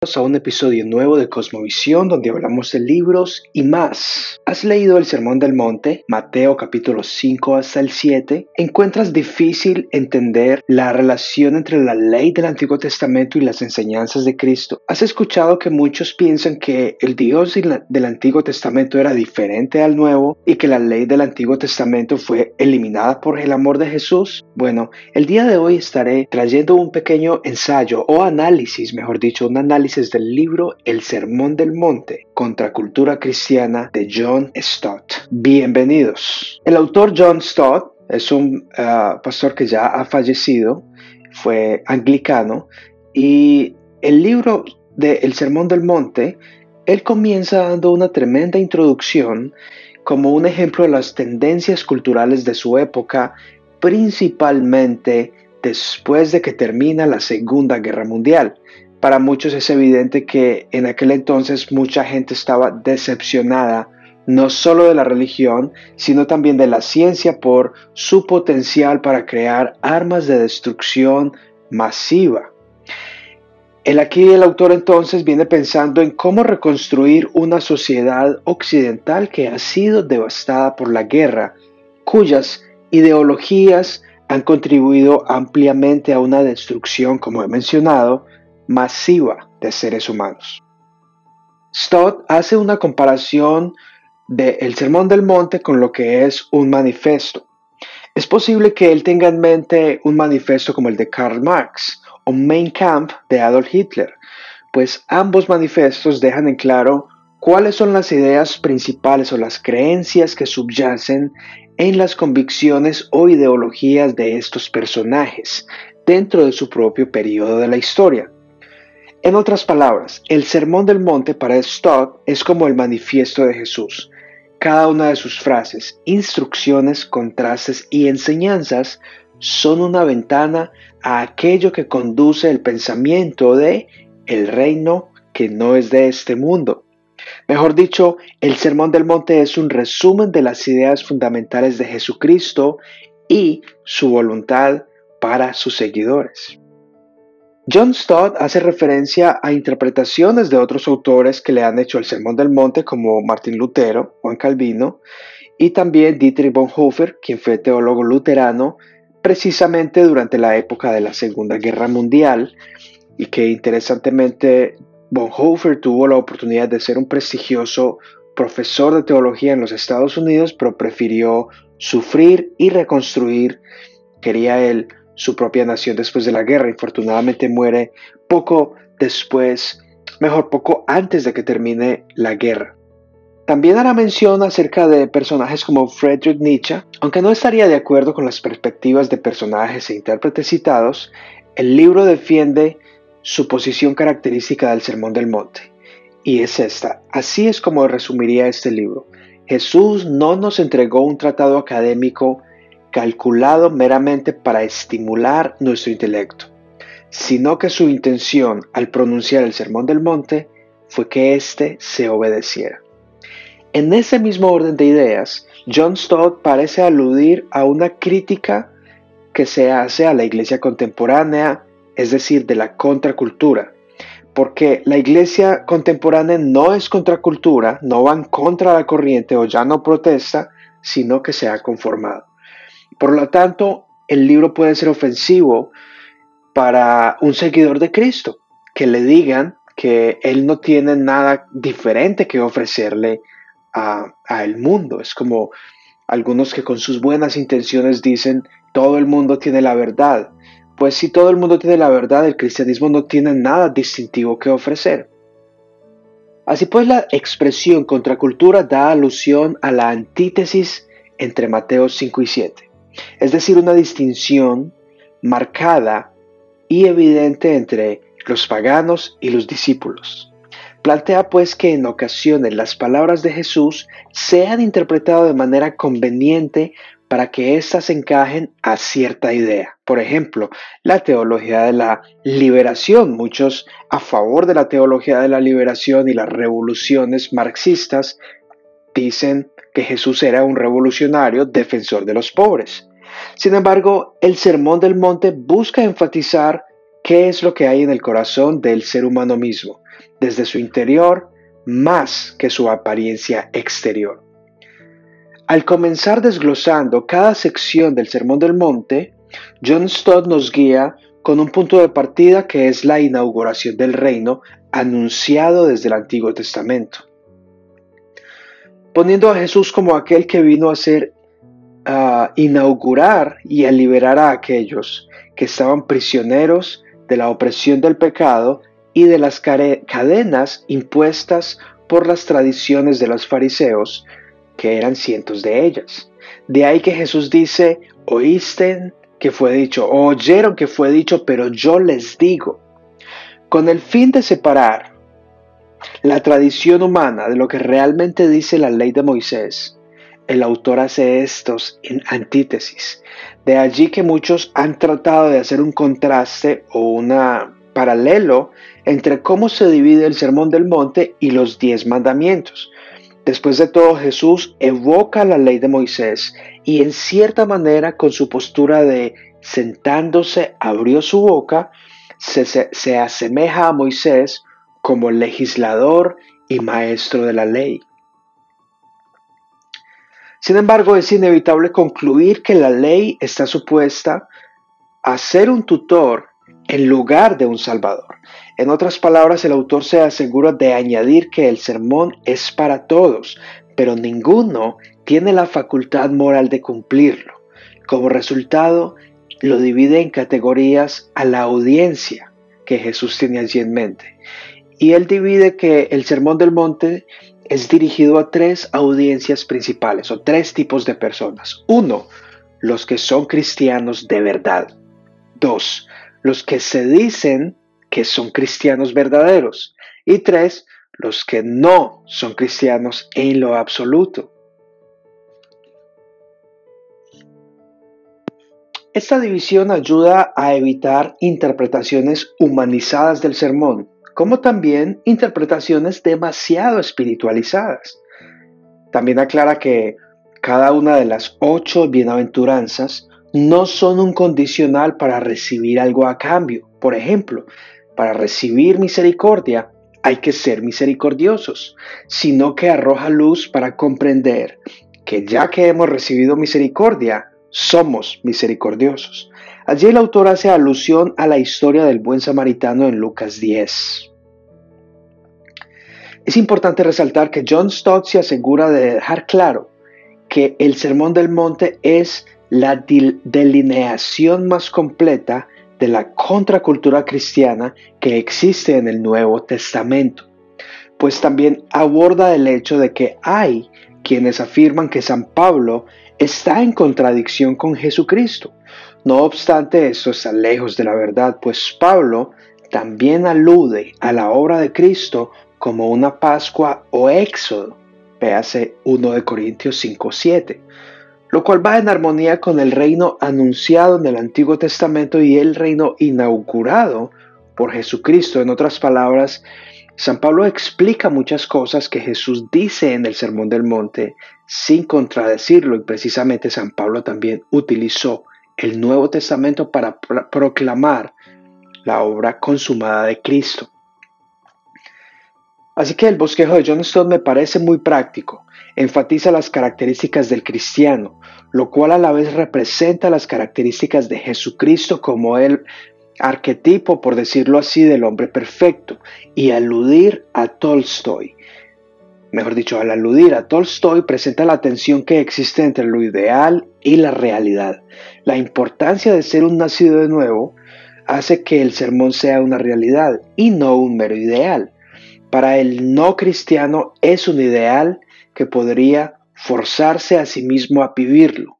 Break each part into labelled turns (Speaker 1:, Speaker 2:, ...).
Speaker 1: a un episodio nuevo de Cosmovisión donde hablamos de libros y más. ¿Has leído el Sermón del Monte, Mateo capítulo 5 hasta el 7? ¿Encuentras difícil entender la relación entre la ley del Antiguo Testamento y las enseñanzas de Cristo? ¿Has escuchado que muchos piensan que el Dios del Antiguo Testamento era diferente al Nuevo y que la ley del Antiguo Testamento fue eliminada por el amor de Jesús? Bueno, el día de hoy estaré trayendo un pequeño ensayo o análisis, mejor dicho, un análisis del libro El Sermón del Monte, Contracultura Cristiana de John Stott. Bienvenidos. El autor John Stott es un ah, pastor que ya ha fallecido, fue anglicano, y el libro de El Sermón del Monte, él comienza dando una tremenda introducción como un ejemplo de las tendencias culturales de su época, principalmente después de que termina la Segunda Guerra Mundial. Para muchos es evidente que en aquel entonces mucha gente estaba decepcionada no solo de la religión, sino también de la ciencia por su potencial para crear armas de destrucción masiva. El aquí el autor entonces viene pensando en cómo reconstruir una sociedad occidental que ha sido devastada por la guerra, cuyas ideologías han contribuido ampliamente a una destrucción, como he mencionado, masiva de seres humanos. Stott hace una comparación del Sermón del Monte con lo que es un manifiesto. Es posible que él tenga en mente un manifiesto como el de Karl Marx o Mein Kampf de Adolf Hitler, pues ambos manifiestos dejan en claro cuáles son las ideas principales o las creencias que subyacen en las convicciones o ideologías de estos personajes dentro de su propio periodo de la historia. En otras palabras, el Sermón del Monte para Stott es como el manifiesto de Jesús. Cada una de sus frases, instrucciones, contrastes y enseñanzas son una ventana a aquello que conduce el pensamiento de el reino que no es de este mundo. Mejor dicho, el Sermón del Monte es un resumen de las ideas fundamentales de Jesucristo y su voluntad para sus seguidores. John Stott hace referencia a interpretaciones de otros autores que le han hecho el Sermón del Monte, como Martín Lutero, Juan Calvino, y también Dietrich Bonhoeffer, quien fue teólogo luterano precisamente durante la época de la Segunda Guerra Mundial, y que interesantemente Bonhoeffer tuvo la oportunidad de ser un prestigioso profesor de teología en los Estados Unidos, pero prefirió sufrir y reconstruir, quería él, su propia nación después de la guerra. Infortunadamente muere poco después, mejor poco antes de que termine la guerra. También hará mención acerca de personajes como Friedrich Nietzsche, aunque no estaría de acuerdo con las perspectivas de personajes e intérpretes citados, el libro defiende su posición característica del Sermón del Monte. Y es esta. Así es como resumiría este libro. Jesús no nos entregó un tratado académico calculado meramente para estimular nuestro intelecto, sino que su intención al pronunciar el Sermón del Monte fue que éste se obedeciera. En ese mismo orden de ideas, John Stott parece aludir a una crítica que se hace a la iglesia contemporánea, es decir, de la contracultura, porque la iglesia contemporánea no es contracultura, no va en contra la corriente o ya no protesta, sino que se ha conformado. Por lo tanto, el libro puede ser ofensivo para un seguidor de Cristo, que le digan que él no tiene nada diferente que ofrecerle a, el mundo. Es como algunos que con sus buenas intenciones dicen, todo el mundo tiene la verdad. Pues si todo el mundo tiene la verdad, el cristianismo no tiene nada distintivo que ofrecer. Así pues, la expresión contracultura da alusión a la antítesis entre Mateo 5 y 7 es decir, una distinción marcada y evidente entre los paganos y los discípulos. Plantea pues que en ocasiones las palabras de Jesús sean interpretadas de manera conveniente para que éstas encajen a cierta idea. Por ejemplo, la teología de la liberación. Muchos a favor de la teología de la liberación y las revoluciones marxistas dicen que Jesús era un revolucionario defensor de los pobres. Sin embargo, el Sermón del Monte busca enfatizar qué es lo que hay en el corazón del ser humano mismo, desde su interior más que su apariencia exterior. Al comenzar desglosando cada sección del Sermón del Monte, John Stott nos guía con un punto de partida que es la inauguración del reino anunciado desde el Antiguo Testamento, poniendo a Jesús como aquel que vino a ser a inaugurar y a liberar a aquellos que estaban prisioneros de la opresión del pecado y de las cadenas impuestas por las tradiciones de los fariseos, que eran cientos de ellas. De ahí que Jesús dice, oíste que fue dicho, oyeron que fue dicho, pero yo les digo, con el fin de separar la tradición humana de lo que realmente dice la ley de Moisés, el autor hace estos en antítesis. De allí que muchos han tratado de hacer un contraste o un paralelo entre cómo se divide el Sermón del Monte y los diez mandamientos. Después de todo, Jesús evoca la ley de Moisés y en cierta manera con su postura de sentándose abrió su boca, se, se asemeja a Moisés como legislador y maestro de la ley. Sin embargo, es inevitable concluir que la ley está supuesta a ser un tutor en lugar de un salvador. En otras palabras, el autor se asegura de añadir que el sermón es para todos, pero ninguno tiene la facultad moral de cumplirlo. Como resultado, lo divide en categorías a la audiencia que Jesús tiene allí en mente. Y él divide que el sermón del monte es dirigido a tres audiencias principales o tres tipos de personas. Uno, los que son cristianos de verdad. Dos, los que se dicen que son cristianos verdaderos. Y tres, los que no son cristianos en lo absoluto. Esta división ayuda a evitar interpretaciones humanizadas del sermón como también interpretaciones demasiado espiritualizadas. También aclara que cada una de las ocho bienaventuranzas no son un condicional para recibir algo a cambio. Por ejemplo, para recibir misericordia hay que ser misericordiosos, sino que arroja luz para comprender que ya que hemos recibido misericordia, somos misericordiosos. Allí el autor hace alusión a la historia del buen samaritano en Lucas 10. Es importante resaltar que John Stott se asegura de dejar claro que el Sermón del Monte es la delineación más completa de la contracultura cristiana que existe en el Nuevo Testamento, pues también aborda el hecho de que hay quienes afirman que San Pablo está en contradicción con Jesucristo. No obstante, esto está lejos de la verdad, pues Pablo también alude a la obra de Cristo como una Pascua o Éxodo, véase 1 de Corintios 5:7, lo cual va en armonía con el reino anunciado en el Antiguo Testamento y el reino inaugurado por Jesucristo. En otras palabras, San Pablo explica muchas cosas que Jesús dice en el Sermón del Monte sin contradecirlo y precisamente San Pablo también utilizó el Nuevo Testamento para proclamar la obra consumada de Cristo. Así que el bosquejo de John Stott me parece muy práctico. Enfatiza las características del cristiano, lo cual a la vez representa las características de Jesucristo como el arquetipo, por decirlo así, del hombre perfecto, y aludir a Tolstoy. Mejor dicho, al aludir a Tolstoy presenta la tensión que existe entre lo ideal y la realidad. La importancia de ser un nacido de nuevo hace que el sermón sea una realidad y no un mero ideal para el no cristiano es un ideal que podría forzarse a sí mismo a vivirlo,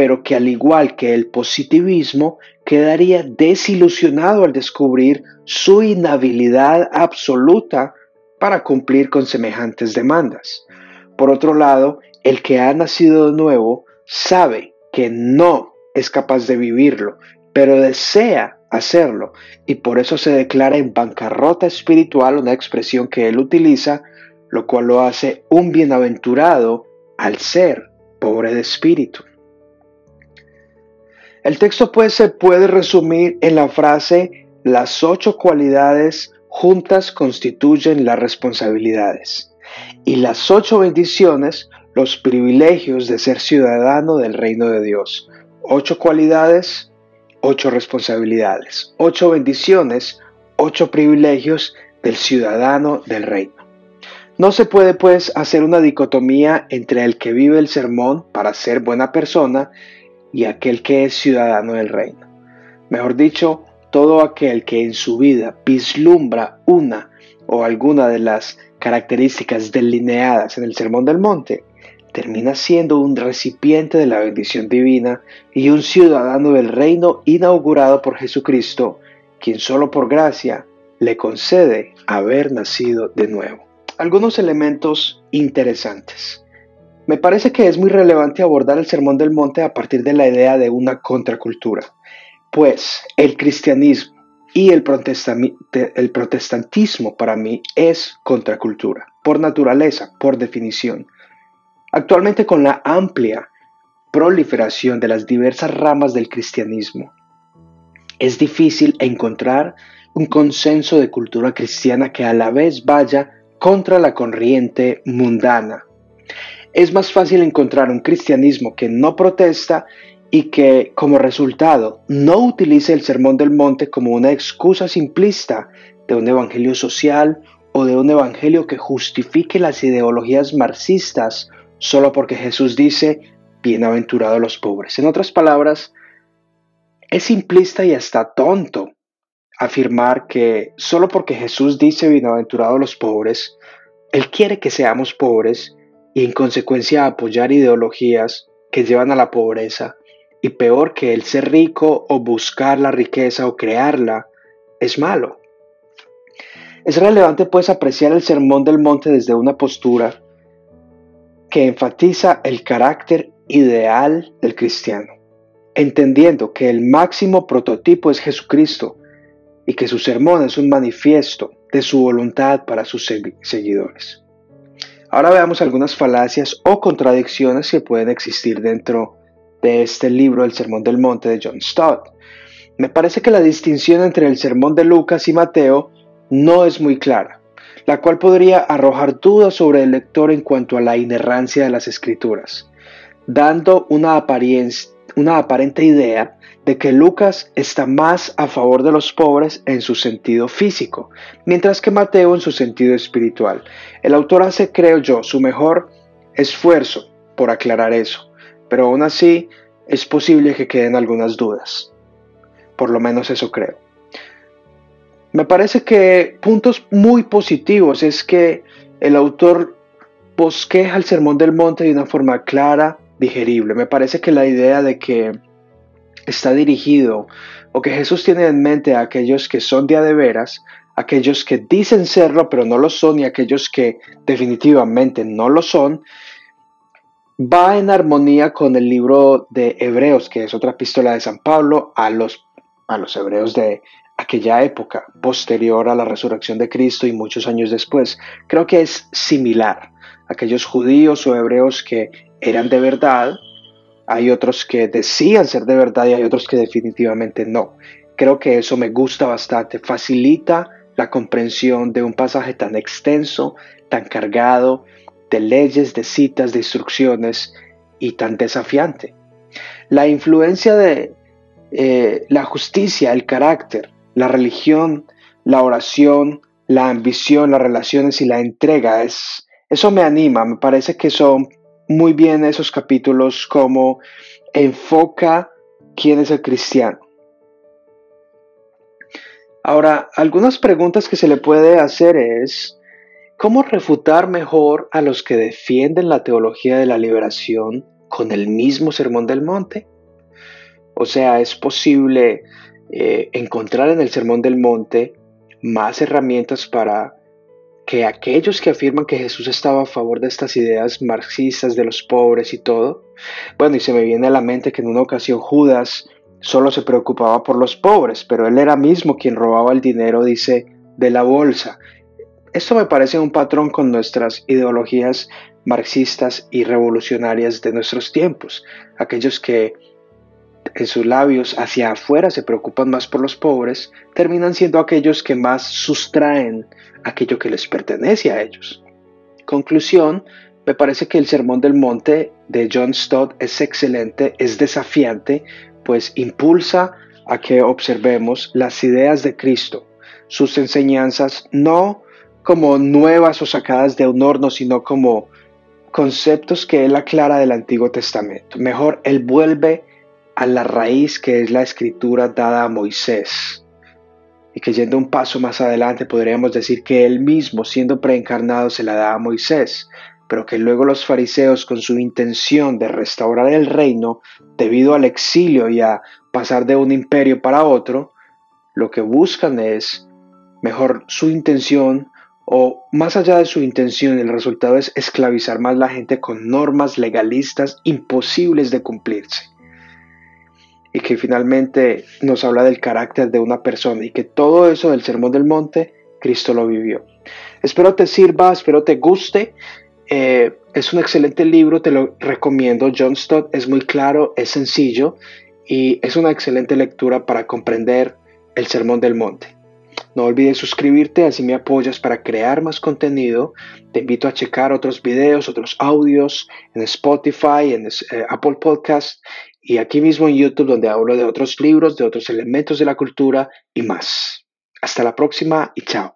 Speaker 1: pero que al igual que el positivismo quedaría desilusionado al descubrir su inhabilidad absoluta para cumplir con semejantes demandas. Por otro lado, el que ha nacido de nuevo sabe que no es capaz de vivirlo, pero desea hacerlo y por eso se declara en bancarrota espiritual, una expresión que él utiliza, lo cual lo hace un bienaventurado al ser pobre de espíritu. El texto pues se puede resumir en la frase las ocho cualidades juntas constituyen las responsabilidades y las ocho bendiciones los privilegios de ser ciudadano del reino de Dios. Ocho cualidades, ocho responsabilidades, ocho bendiciones, ocho privilegios del ciudadano del reino. No se puede pues hacer una dicotomía entre el que vive el sermón para ser buena persona y aquel que es ciudadano del reino. Mejor dicho, todo aquel que en su vida vislumbra una o alguna de las características delineadas en el Sermón del Monte, termina siendo un recipiente de la bendición divina y un ciudadano del reino inaugurado por Jesucristo, quien solo por gracia le concede haber nacido de nuevo. Algunos elementos interesantes. Me parece que es muy relevante abordar el Sermón del Monte a partir de la idea de una contracultura. Pues el cristianismo y el, protestantismo para mí es contracultura, por naturaleza, por definición. Actualmente con la amplia proliferación de las diversas ramas del cristianismo, es difícil encontrar un consenso de cultura cristiana que a la vez vaya contra la corriente mundana. Es más fácil encontrar un cristianismo que no protesta y que como resultado no utilice el Sermón del Monte como una excusa simplista de un evangelio social o de un evangelio que justifique las ideologías marxistas solo porque Jesús dice, bienaventurados los pobres. En otras palabras, es simplista y hasta tonto afirmar que solo porque Jesús dice bienaventurados los pobres, Él quiere que seamos pobres en consecuencia apoyar ideologías que llevan a la pobreza y peor que el ser rico o buscar la riqueza o crearla es malo. Es relevante pues apreciar el sermón del monte desde una postura que enfatiza el carácter ideal del cristiano, entendiendo que el máximo prototipo es Jesucristo y que su sermón es un manifiesto de su voluntad para sus seguidores. Ahora veamos algunas falacias o contradicciones que pueden existir dentro de este libro El Sermón del Monte de John Stott. Me parece que la distinción entre el Sermón de Lucas y Mateo no es muy clara, la cual podría arrojar dudas sobre el lector en cuanto a la inerrancia de las escrituras, dando una, una aparente idea de que Lucas está más a favor de los pobres en su sentido físico, mientras que Mateo en su sentido espiritual. El autor hace, creo yo, su mejor esfuerzo por aclarar eso pero aún así es posible que queden algunas dudas. Por lo menos eso creo. Me parece que puntos muy positivos es que el autor bosqueja el Sermón del Monte de una forma clara, digerible. Me parece que la idea de que está dirigido o que Jesús tiene en mente a aquellos que son de de veras, aquellos que dicen serlo pero no lo son y aquellos que definitivamente no lo son, va en armonía con el libro de Hebreos, que es otra epístola de San Pablo a los, a los hebreos de aquella época, posterior a la resurrección de Cristo y muchos años después. Creo que es similar. Aquellos judíos o hebreos que eran de verdad, hay otros que decían ser de verdad y hay otros que definitivamente no. Creo que eso me gusta bastante, facilita la comprensión de un pasaje tan extenso, tan cargado de leyes, de citas, de instrucciones y tan desafiante. La influencia de eh, la justicia, el carácter, la religión, la oración, la ambición, las relaciones y la entrega, es, eso me anima, me parece que son muy bien esos capítulos como enfoca quién es el cristiano. Ahora, algunas preguntas que se le puede hacer es, ¿Cómo refutar mejor a los que defienden la teología de la liberación con el mismo Sermón del Monte? O sea, es posible eh, encontrar en el Sermón del Monte más herramientas para que aquellos que afirman que Jesús estaba a favor de estas ideas marxistas de los pobres y todo, bueno, y se me viene a la mente que en una ocasión Judas solo se preocupaba por los pobres, pero él era mismo quien robaba el dinero, dice, de la bolsa. Esto me parece un patrón con nuestras ideologías marxistas y revolucionarias de nuestros tiempos, aquellos que en sus labios hacia afuera se preocupan más por los pobres, terminan siendo aquellos que más sustraen aquello que les pertenece a ellos. Conclusión, me parece que el Sermón del Monte de John Stott es excelente, es desafiante, pues impulsa a que observemos las ideas de Cristo, sus enseñanzas, no como nuevas o sacadas de un horno, sino como conceptos que él aclara del Antiguo Testamento. Mejor, él vuelve a la raíz que es la escritura dada a Moisés. Y que yendo un paso más adelante podríamos decir que él mismo, siendo preencarnado, se la da a Moisés, pero que luego los fariseos, con su intención de restaurar el reino debido al exilio y a pasar de un imperio para otro, lo que buscan es, mejor su intención, o más allá de su intención, el resultado es esclavizar más la gente con normas legalistas imposibles de cumplirse. Y que finalmente nos habla del carácter de una persona y que todo eso del Sermón del Monte, Cristo lo vivió. Espero te sirva, espero te guste. Eh, es un excelente libro, te lo recomiendo. John Stott es muy claro, es sencillo y es una excelente lectura para comprender el Sermón del Monte. No olvides suscribirte, así me apoyas para crear más contenido. Te invito a checar otros videos, otros audios en Spotify, en eh, Apple Podcast y aquí mismo en YouTube donde hablo de otros libros, de otros elementos de la cultura y más. Hasta la próxima y chao.